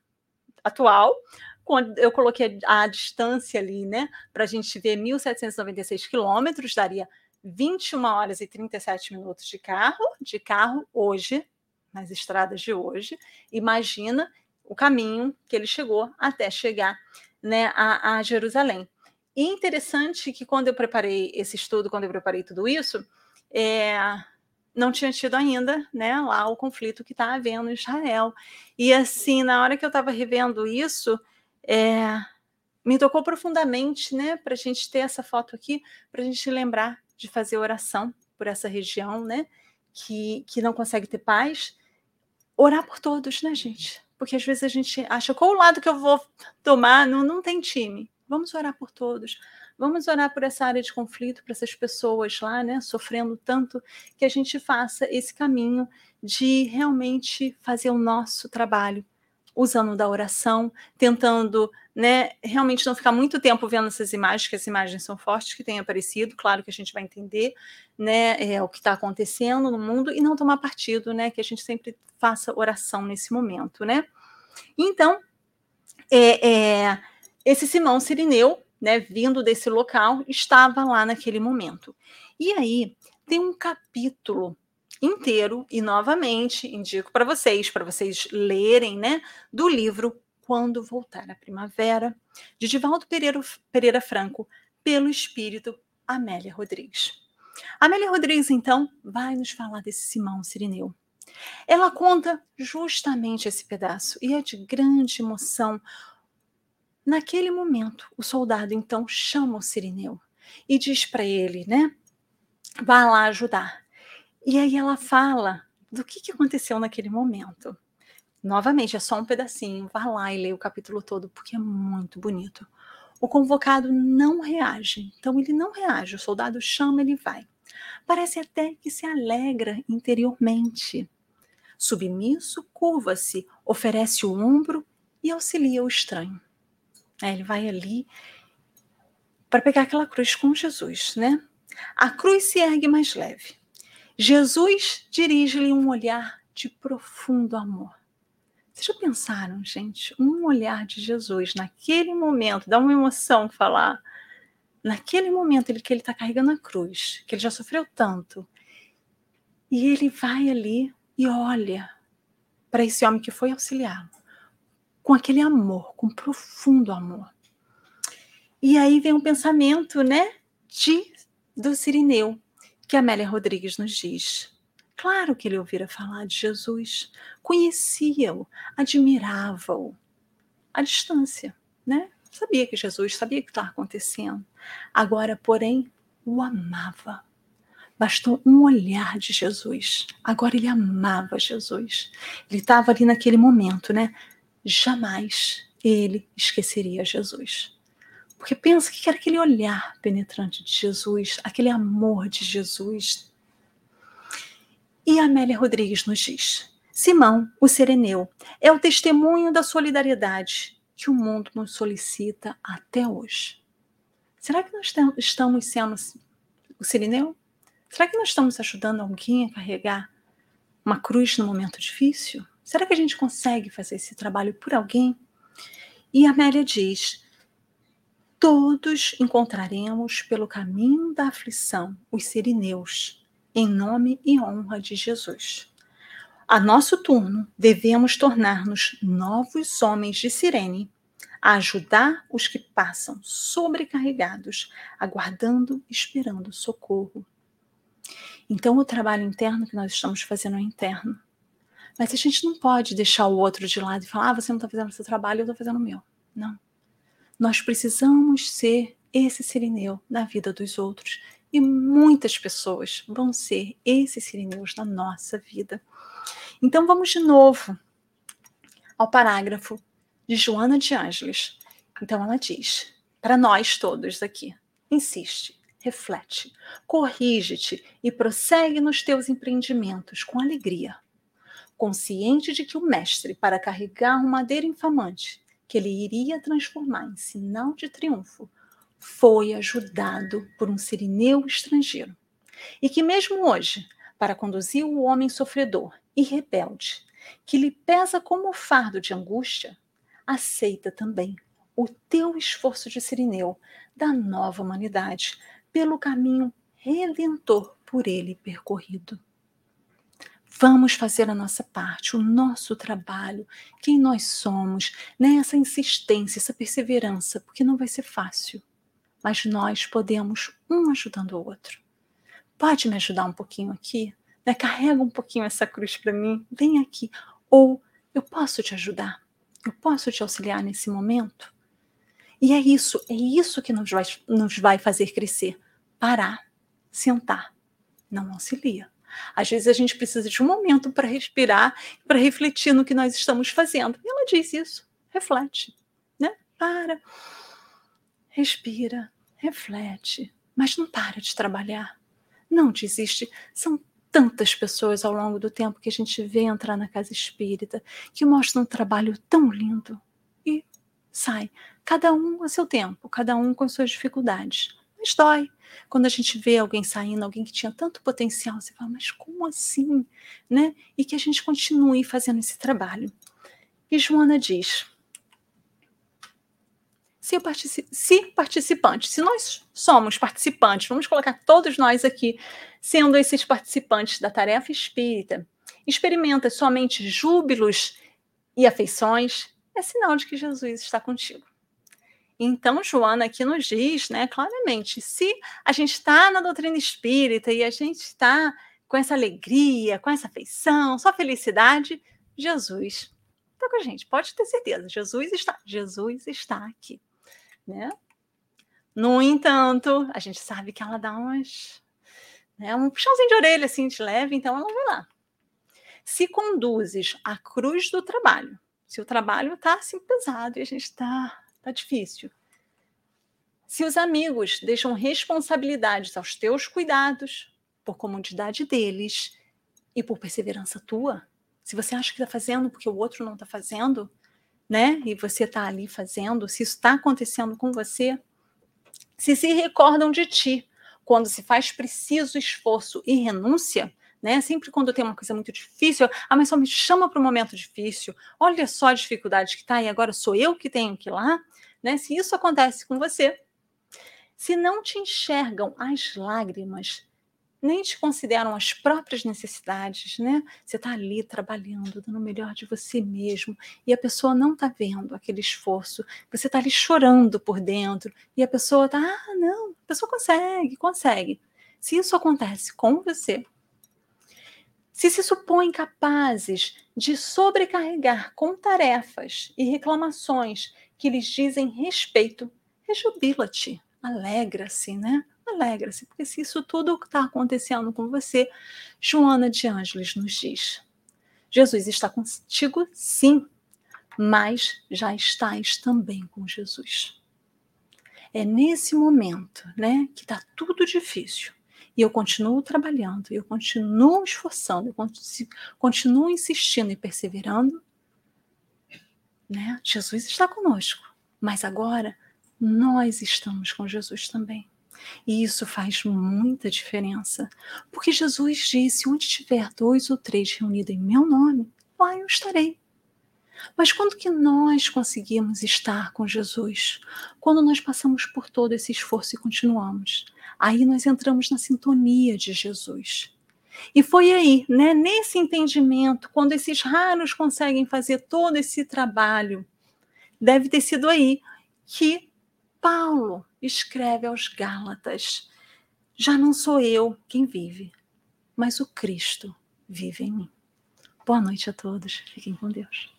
atual. Quando eu coloquei a, a distância ali, né? Para a gente ver 1.796 quilômetros, daria 21 horas e 37 minutos de carro, de carro hoje, nas estradas de hoje. Imagina o caminho que ele chegou até chegar né, a, a Jerusalém. E interessante que quando eu preparei esse estudo, quando eu preparei tudo isso, é, não tinha tido ainda né, lá o conflito que está havendo em Israel. E assim, na hora que eu estava revendo isso, é, me tocou profundamente né, para a gente ter essa foto aqui, para a gente lembrar de fazer oração por essa região né, que, que não consegue ter paz. Orar por todos, né, gente? Porque às vezes a gente acha qual o lado que eu vou tomar, não, não tem time. Vamos orar por todos Vamos orar por essa área de conflito, para essas pessoas lá, né, sofrendo tanto, que a gente faça esse caminho de realmente fazer o nosso trabalho, usando da oração, tentando, né, realmente não ficar muito tempo vendo essas imagens, que as imagens são fortes que têm aparecido, claro que a gente vai entender, né, é, o que está acontecendo no mundo e não tomar partido, né, que a gente sempre faça oração nesse momento, né. Então, é, é, esse Simão Sirineu, né, vindo desse local, estava lá naquele momento. E aí tem um capítulo inteiro e novamente indico para vocês, para vocês lerem, né, do livro Quando Voltar a Primavera, de Divaldo Pereira, Pereira Franco, pelo espírito Amélia Rodrigues. Amélia Rodrigues, então, vai nos falar desse Simão Sirineu. Ela conta justamente esse pedaço e é de grande emoção. Naquele momento, o soldado então chama o Sirineu e diz para ele, né? Vá lá ajudar. E aí ela fala do que, que aconteceu naquele momento. Novamente, é só um pedacinho. Vá lá e leia o capítulo todo, porque é muito bonito. O convocado não reage. Então, ele não reage. O soldado chama, ele vai. Parece até que se alegra interiormente. Submisso, curva-se, oferece o ombro e auxilia o estranho. É, ele vai ali para pegar aquela cruz com Jesus, né? A cruz se ergue mais leve. Jesus dirige-lhe um olhar de profundo amor. Vocês já pensaram, gente? Um olhar de Jesus naquele momento, dá uma emoção falar. Naquele momento ele, que ele está carregando a cruz, que ele já sofreu tanto, e ele vai ali e olha para esse homem que foi auxiliá-lo com aquele amor, com profundo amor. E aí vem um pensamento, né, de do Sirineu, que Amélia Rodrigues nos diz. Claro que ele ouvira falar de Jesus, conhecia-o, admirava-o, à distância, né? Sabia que Jesus, sabia o que estava acontecendo. Agora, porém, o amava. Bastou um olhar de Jesus. Agora ele amava Jesus. Ele estava ali naquele momento, né? Jamais ele esqueceria Jesus. Porque pensa que era aquele olhar penetrante de Jesus, aquele amor de Jesus. E Amélia Rodrigues nos diz: Simão, o sereneu, é o testemunho da solidariedade que o mundo nos solicita até hoje. Será que nós estamos sendo o sereneu? Será que nós estamos ajudando alguém a carregar uma cruz no momento difícil? Será que a gente consegue fazer esse trabalho por alguém? E Amélia diz: todos encontraremos pelo caminho da aflição os sirineus, em nome e honra de Jesus. A nosso turno, devemos tornar-nos novos homens de sirene, a ajudar os que passam sobrecarregados, aguardando, esperando socorro então, o trabalho interno que nós estamos fazendo é interno. Mas a gente não pode deixar o outro de lado e falar: ah, você não está fazendo o seu trabalho, eu estou fazendo o meu. Não. Nós precisamos ser esse sirineu na vida dos outros. E muitas pessoas vão ser esses sirineus na nossa vida. Então, vamos de novo ao parágrafo de Joana de Ângeles. Então, ela diz: para nós todos aqui, insiste reflete, corrige-te e prossegue nos teus empreendimentos com alegria, consciente de que o mestre, para carregar um madeira infamante, que ele iria transformar em sinal de triunfo, foi ajudado por um sirineu estrangeiro. E que mesmo hoje, para conduzir o homem sofredor e rebelde, que lhe pesa como fardo de angústia, aceita também o teu esforço de sirineu da nova humanidade, pelo caminho redentor por ele percorrido. Vamos fazer a nossa parte, o nosso trabalho, quem nós somos, né? essa insistência, essa perseverança, porque não vai ser fácil, mas nós podemos um ajudando o outro. Pode me ajudar um pouquinho aqui? Né? Carrega um pouquinho essa cruz para mim, vem aqui. Ou eu posso te ajudar, eu posso te auxiliar nesse momento. E é isso, é isso que nos vai, nos vai fazer crescer. Parar, sentar, não auxilia. Às vezes a gente precisa de um momento para respirar, para refletir no que nós estamos fazendo. E ela diz isso, reflete, né? Para, respira, reflete, mas não para de trabalhar. Não desiste. São tantas pessoas ao longo do tempo que a gente vê entrar na casa espírita que mostram um trabalho tão lindo e sai. Cada um a seu tempo, cada um com suas dificuldades. Mas dói. Quando a gente vê alguém saindo, alguém que tinha tanto potencial, você fala, mas como assim? Né? E que a gente continue fazendo esse trabalho. E Joana diz: se, partici se se nós somos participantes, vamos colocar todos nós aqui sendo esses participantes da tarefa espírita, experimenta somente júbilos e afeições, é sinal de que Jesus está contigo. Então, Joana aqui nos diz, né, claramente, se a gente está na doutrina espírita e a gente está com essa alegria, com essa afeição, só felicidade, Jesus está com a gente. Pode ter certeza, Jesus está, Jesus está aqui, né? No entanto, a gente sabe que ela dá umas, né, um puxãozinho de orelha assim de leve, então ela vai lá. Se conduzes à cruz do trabalho, se o trabalho está assim pesado e a gente está Tá difícil. Se os amigos deixam responsabilidades aos teus cuidados, por comodidade deles e por perseverança tua, se você acha que está fazendo porque o outro não está fazendo, né? E você está ali fazendo, se isso está acontecendo com você, se se recordam de ti quando se faz preciso esforço e renúncia, né? Sempre quando tem uma coisa muito difícil, ah, mas só me chama para um momento difícil. Olha só a dificuldade que está e agora sou eu que tenho que ir lá, né? Se isso acontece com você, se não te enxergam as lágrimas, nem te consideram as próprias necessidades, né? Você está ali trabalhando, dando o melhor de você mesmo, e a pessoa não está vendo aquele esforço, você está ali chorando por dentro, e a pessoa está, ah, não, a pessoa consegue, consegue. Se isso acontece com você, se se supõem capazes de sobrecarregar com tarefas e reclamações que lhes dizem respeito, rejubila-te, alegra-se, né? Alegra-se, porque se isso tudo está acontecendo com você, Joana de Ângeles nos diz: Jesus está contigo, sim, mas já estás também com Jesus. É nesse momento, né, que está tudo difícil, e eu continuo trabalhando, eu continuo esforçando, eu continuo insistindo e perseverando, né? Jesus está conosco, mas agora nós estamos com Jesus também. E isso faz muita diferença, porque Jesus disse: onde tiver dois ou três reunidos em meu nome, lá eu estarei. Mas quando que nós conseguimos estar com Jesus? Quando nós passamos por todo esse esforço e continuamos aí nós entramos na sintonia de Jesus. E foi aí, né, nesse entendimento, quando esses raros conseguem fazer todo esse trabalho, deve ter sido aí que Paulo escreve aos Gálatas: Já não sou eu quem vive, mas o Cristo vive em mim. Boa noite a todos. Fiquem com Deus.